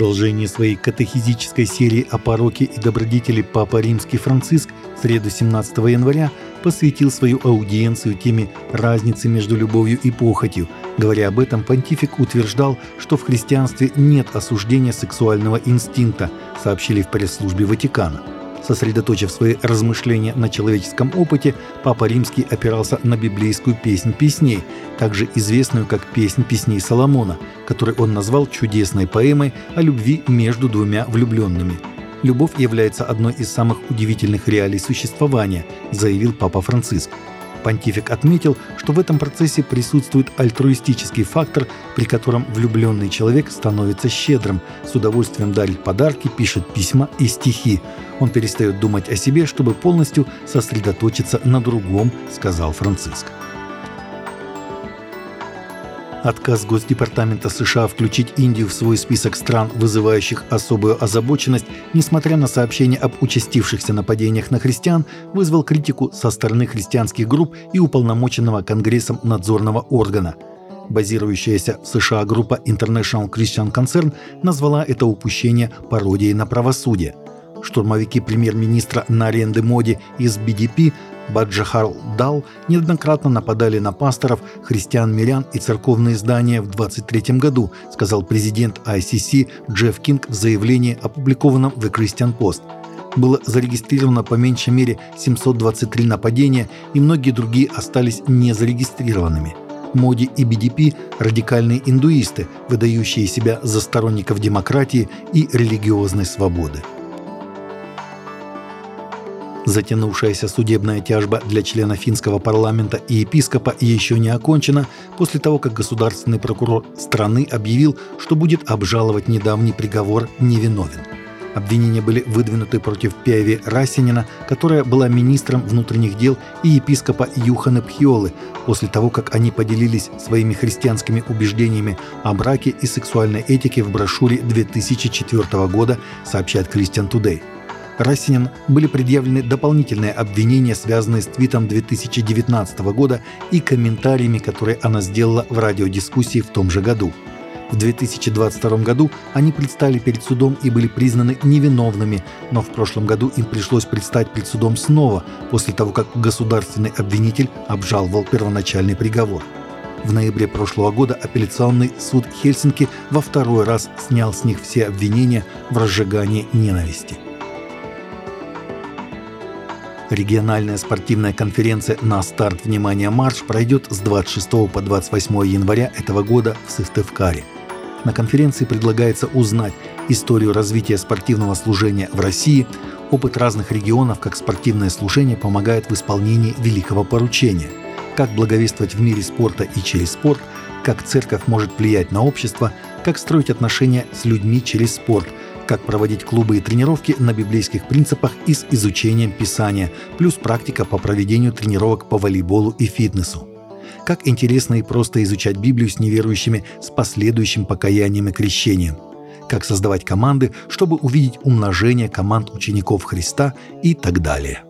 продолжении своей катехизической серии о пороке и добродетели Папа Римский Франциск в среду 17 января посвятил свою аудиенцию теме разницы между любовью и похотью. Говоря об этом, понтифик утверждал, что в христианстве нет осуждения сексуального инстинкта, сообщили в пресс-службе Ватикана. Сосредоточив свои размышления на человеческом опыте, Папа Римский опирался на библейскую «Песнь песней», также известную как «Песнь песней Соломона», которую он назвал чудесной поэмой о любви между двумя влюбленными. «Любовь является одной из самых удивительных реалий существования», заявил Папа Франциск. Понтифик отметил, что в этом процессе присутствует альтруистический фактор, при котором влюбленный человек становится щедрым, с удовольствием дарит подарки, пишет письма и стихи. Он перестает думать о себе, чтобы полностью сосредоточиться на другом, сказал Франциск. Отказ Госдепартамента США включить Индию в свой список стран, вызывающих особую озабоченность, несмотря на сообщения об участившихся нападениях на христиан, вызвал критику со стороны христианских групп и уполномоченного Конгрессом надзорного органа. Базирующаяся в США группа International Christian Concern назвала это упущение пародией на правосудие. Штурмовики премьер-министра Наренды Моди из BDP Баджахар Дал неоднократно нападали на пасторов, христиан-мирян и церковные здания в 23 году, сказал президент ICC Джефф Кинг в заявлении, опубликованном в The Christian Post. Было зарегистрировано по меньшей мере 723 нападения, и многие другие остались незарегистрированными. Моди и BDP – радикальные индуисты, выдающие себя за сторонников демократии и религиозной свободы. Затянувшаяся судебная тяжба для члена финского парламента и епископа еще не окончена после того, как государственный прокурор страны объявил, что будет обжаловать недавний приговор невиновен. Обвинения были выдвинуты против Пиави Расинина, которая была министром внутренних дел, и епископа Юхана Пхиолы, после того, как они поделились своими христианскими убеждениями о браке и сексуальной этике в брошюре 2004 года, сообщает Christian Today. Расинин были предъявлены дополнительные обвинения, связанные с твитом 2019 года и комментариями, которые она сделала в радиодискуссии в том же году. В 2022 году они предстали перед судом и были признаны невиновными, но в прошлом году им пришлось предстать перед судом снова, после того, как государственный обвинитель обжаловал первоначальный приговор. В ноябре прошлого года апелляционный суд Хельсинки во второй раз снял с них все обвинения в разжигании ненависти. Региональная спортивная конференция «На старт. Внимание! Марш» пройдет с 26 по 28 января этого года в Сыктывкаре. На конференции предлагается узнать историю развития спортивного служения в России, опыт разных регионов, как спортивное служение помогает в исполнении великого поручения, как благовествовать в мире спорта и через спорт, как церковь может влиять на общество, как строить отношения с людьми через спорт – как проводить клубы и тренировки на библейских принципах и с изучением Писания, плюс практика по проведению тренировок по волейболу и фитнесу. Как интересно и просто изучать Библию с неверующими с последующим покаянием и крещением. Как создавать команды, чтобы увидеть умножение команд учеников Христа и так далее.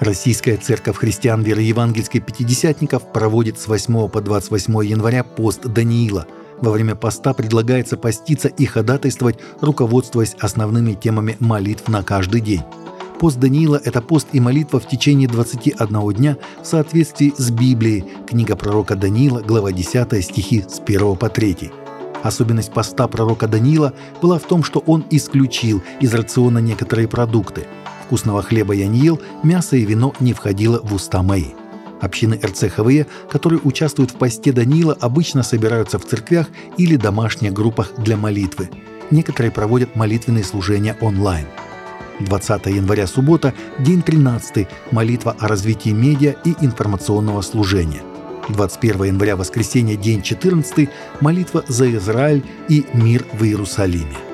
Российская церковь христиан веры евангельской пятидесятников проводит с 8 по 28 января пост Даниила – во время поста предлагается поститься и ходатайствовать, руководствуясь основными темами молитв на каждый день. Пост Даниила – это пост и молитва в течение 21 дня в соответствии с Библией, книга пророка Даниила, глава 10, стихи с 1 по 3. Особенность поста пророка Даниила была в том, что он исключил из рациона некоторые продукты. Вкусного хлеба я не ел, мясо и вино не входило в уста мои. Общины РЦХВЕ, которые участвуют в посте Даниила, обычно собираются в церквях или домашних группах для молитвы. Некоторые проводят молитвенные служения онлайн. 20 января суббота, день 13, молитва о развитии медиа и информационного служения. 21 января воскресенье, день 14, молитва за Израиль и мир в Иерусалиме.